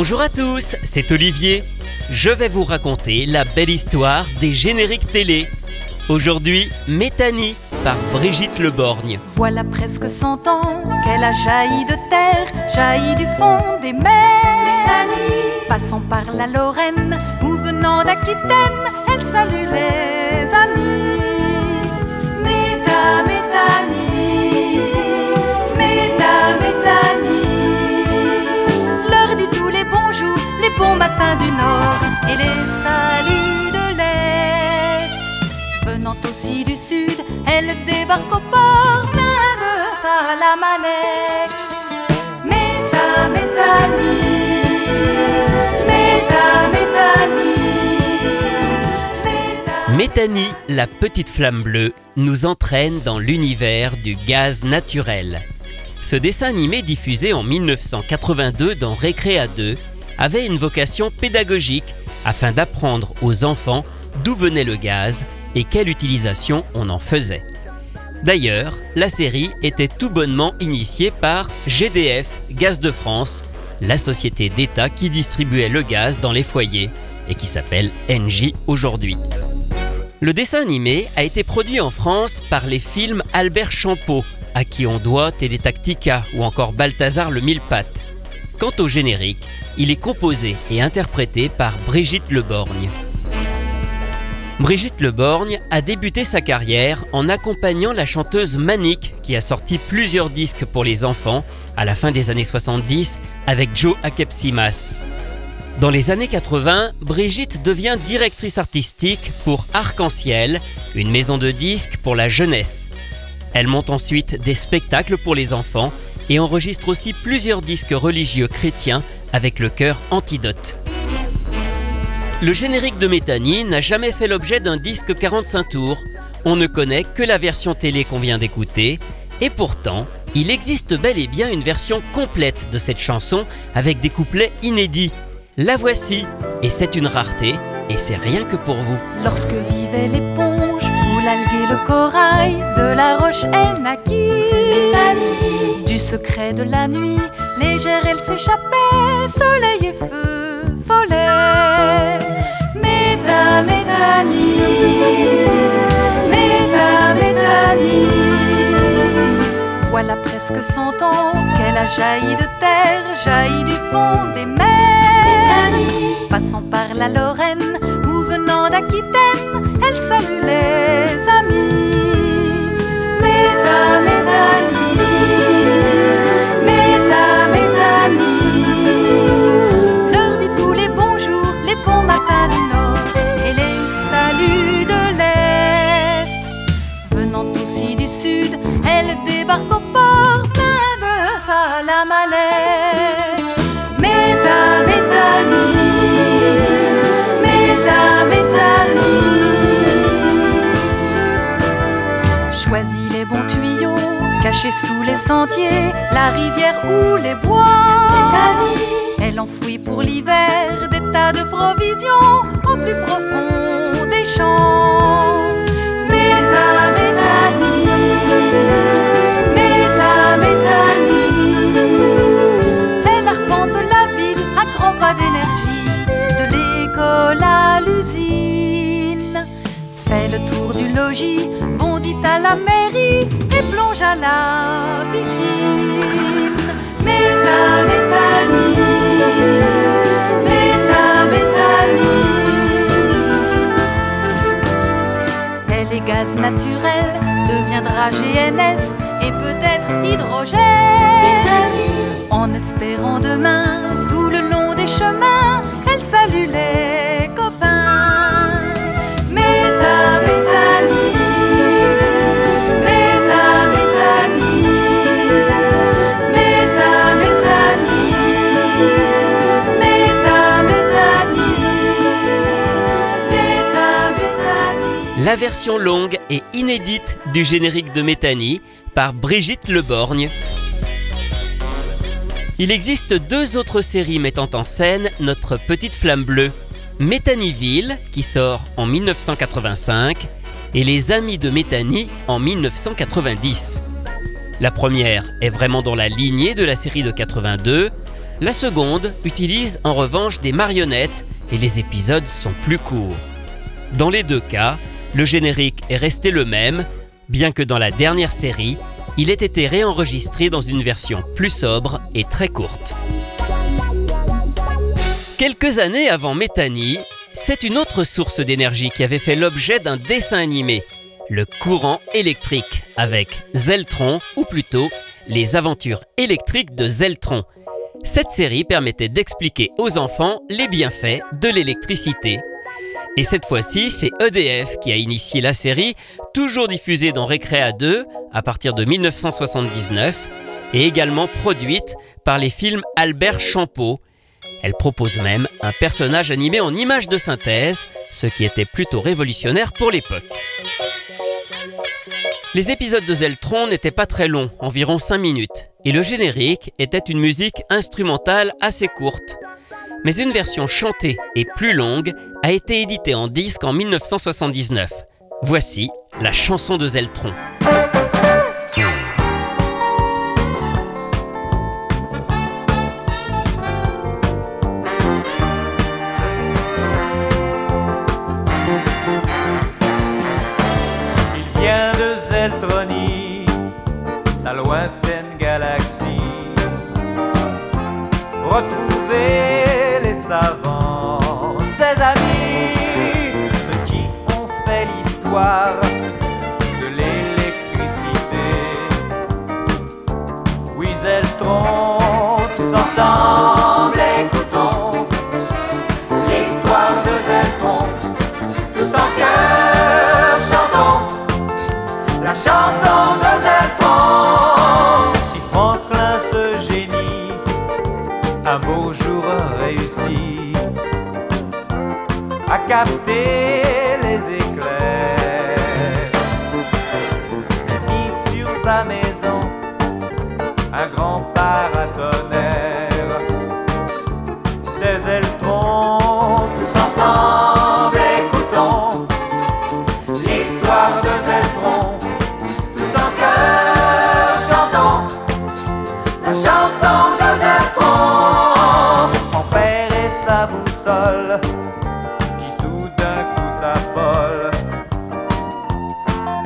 Bonjour à tous, c'est Olivier. Je vais vous raconter la belle histoire des génériques télé. Aujourd'hui, Métanie par Brigitte Leborgne. Voilà presque cent ans qu'elle a jailli de terre, jailli du fond des mers. Passant par la Lorraine ou venant d'Aquitaine, elle salue les Elle débarque au port de salamalek. Méta, Métanie, Méta. Métanie, la petite flamme bleue, nous entraîne dans l'univers du gaz naturel. Ce dessin animé diffusé en 1982 dans Récréa 2 avait une vocation pédagogique afin d'apprendre aux enfants d'où venait le gaz et quelle utilisation on en faisait. D'ailleurs, la série était tout bonnement initiée par GDF, Gaz de France, la société d'État qui distribuait le gaz dans les foyers et qui s'appelle NJ aujourd'hui. Le dessin animé a été produit en France par les films Albert Champeau, à qui on doit Télétactica ou encore Balthazar le Mille-Pattes. Quant au générique, il est composé et interprété par Brigitte Leborgne. Brigitte Leborgne a débuté sa carrière en accompagnant la chanteuse Manique qui a sorti plusieurs disques pour les enfants à la fin des années 70 avec Joe Akepsimas. Dans les années 80, Brigitte devient directrice artistique pour Arc-en-Ciel, une maison de disques pour la jeunesse. Elle monte ensuite des spectacles pour les enfants et enregistre aussi plusieurs disques religieux chrétiens avec le chœur Antidote. Le générique de Métanie n'a jamais fait l'objet d'un disque 45 tours. On ne connaît que la version télé qu'on vient d'écouter, et pourtant, il existe bel et bien une version complète de cette chanson avec des couplets inédits. La voici, et c'est une rareté, et c'est rien que pour vous. Lorsque vivait l'éponge ou l'algue et le corail, de la roche elle naquit. Du secret de la nuit, légère elle s'échappait, soleil et feu Voilà presque cent ans qu'elle a jailli de terre, jailli du fond des mers. Passant par la Lorraine ou venant d'Aquitaine, elle salue les amis. Métanie, sentiers, la rivière ou les bois. Elle enfouit pour l'hiver des tas de provisions au plus profond des champs. Méta, Métanie, Méta, Métanie. Elle arpente la ville à grands pas d'énergie, de l'école à l'usine. Fait le tour du logis, bondit à la mairie plonge à la piscine. Méta, Métanie, Méta, Métanie. Elle est gaz naturel, deviendra GNS et peut-être hydrogène. En espérant demain, tout le long des chemins, La version longue et inédite du générique de Métanie par Brigitte Leborgne. Il existe deux autres séries mettant en scène notre petite flamme bleue. Métanyville, qui sort en 1985, et Les Amis de Métanie en 1990. La première est vraiment dans la lignée de la série de 82. La seconde utilise en revanche des marionnettes et les épisodes sont plus courts. Dans les deux cas, le générique est resté le même, bien que dans la dernière série, il ait été réenregistré dans une version plus sobre et très courte. Quelques années avant Méthanie, c'est une autre source d'énergie qui avait fait l'objet d'un dessin animé, le courant électrique, avec Zeltron, ou plutôt les aventures électriques de Zeltron. Cette série permettait d'expliquer aux enfants les bienfaits de l'électricité. Et cette fois-ci, c'est EDF qui a initié la série, toujours diffusée dans Récréa 2 à partir de 1979, et également produite par les films Albert Champeau. Elle propose même un personnage animé en image de synthèse, ce qui était plutôt révolutionnaire pour l'époque. Les épisodes de Zeltron n'étaient pas très longs, environ 5 minutes, et le générique était une musique instrumentale assez courte. Mais une version chantée et plus longue a été éditée en disque en 1979. Voici la chanson de Zeltron. Savants, capter les éclairs. Sa boussole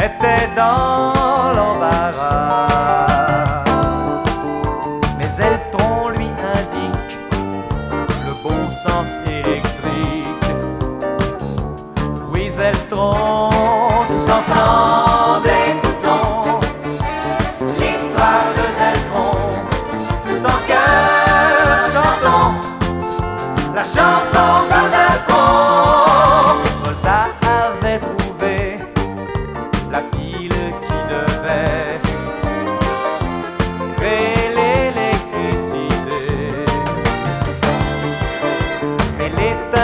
était dans l'embarras. Mais Eltron lui indique le bon sens électrique. Oui, Eltron,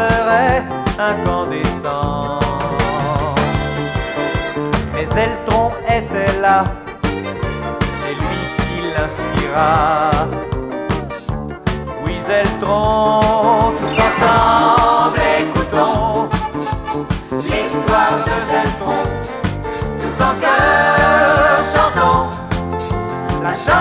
serait incandescent. Mais Eltron était là, c'est lui qui l'inspira. Oui, Zeltron, tous ensemble écoutons l'histoire de Zeltron, tous en cœur chantons la chanson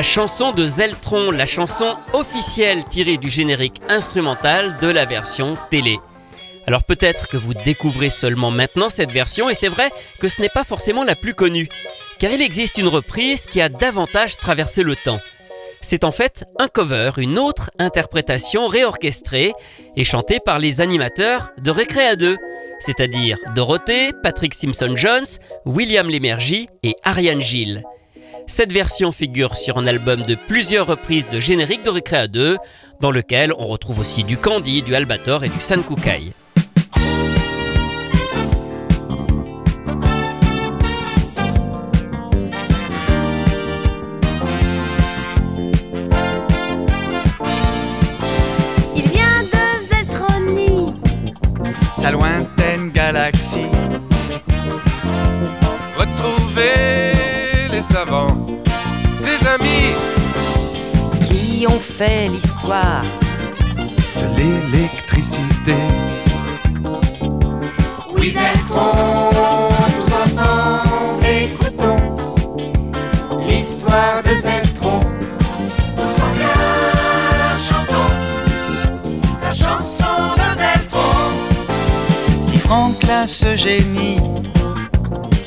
La chanson de Zeltron, la chanson officielle tirée du générique instrumental de la version télé. Alors peut-être que vous découvrez seulement maintenant cette version et c'est vrai que ce n'est pas forcément la plus connue, car il existe une reprise qui a davantage traversé le temps. C'est en fait un cover, une autre interprétation réorchestrée et chantée par les animateurs de Récréa 2, c'est-à-dire Dorothée, Patrick Simpson-Jones, William Lémergie et Ariane Gilles. Cette version figure sur un album de plusieurs reprises de générique de Récréa 2, dans lequel on retrouve aussi du Candy, du Albator et du Sankukai. Il vient de sa lointaine galaxie. Qui ont fait l'histoire. de l'électricité. Oui, Zeltron, tous ensemble, écoutons l'histoire de Zeltron. Tous en cœur, chantons la chanson de Zeltron. Si Franklin ce génie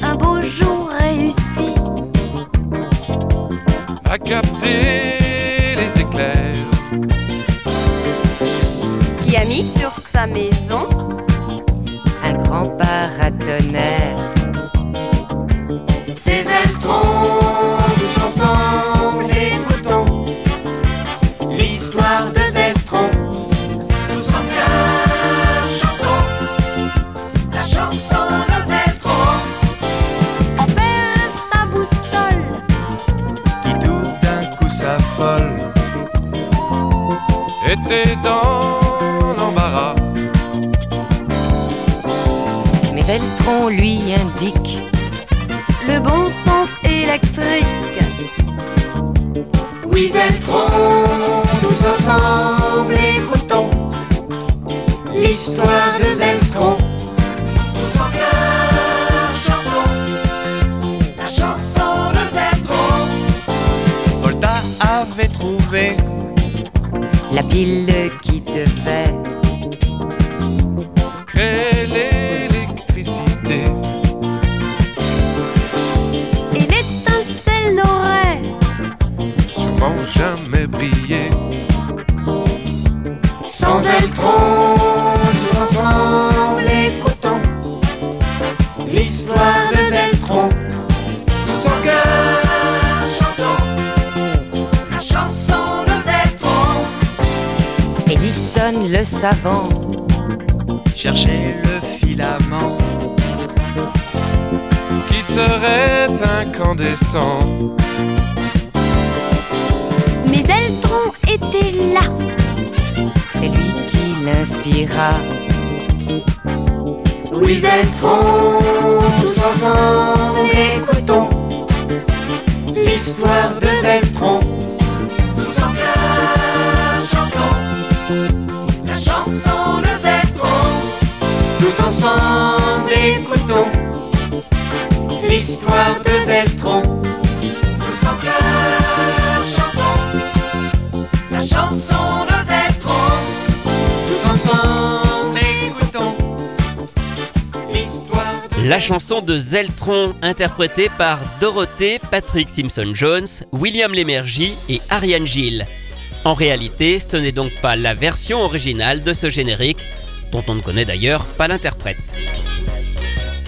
Un beau jour réussi, à capter sur sa maison un grand paratonnerre. C'est Zeltron, Lui indique le bon sens électrique. Oui, Zeltron, tous ensemble, écoutons l'histoire de Zeltron. Tous en cœur, chantons la chanson de Zeltron. Volta avait trouvé La pile qui Jamais brillé. Sans Zeltron, tous ensemble, écoutons l'histoire de Zeltron. Tous en cœur, chantons la chanson de Zeltron. Edison le savant chercher le filament. Qui serait incandescent. Était là. C'est lui qui l'inspira. Oui, Zeltron, tous ensemble, écoutons l'histoire de Zeltron. Tous en cœur, chantons la chanson de Zeltron. Tous ensemble, écoutons l'histoire de Zeltron. La chanson de Zeltron, interprétée par Dorothée, Patrick Simpson-Jones, William Lémergie et Ariane Gilles. En réalité, ce n'est donc pas la version originale de ce générique, dont on ne connaît d'ailleurs pas l'interprète.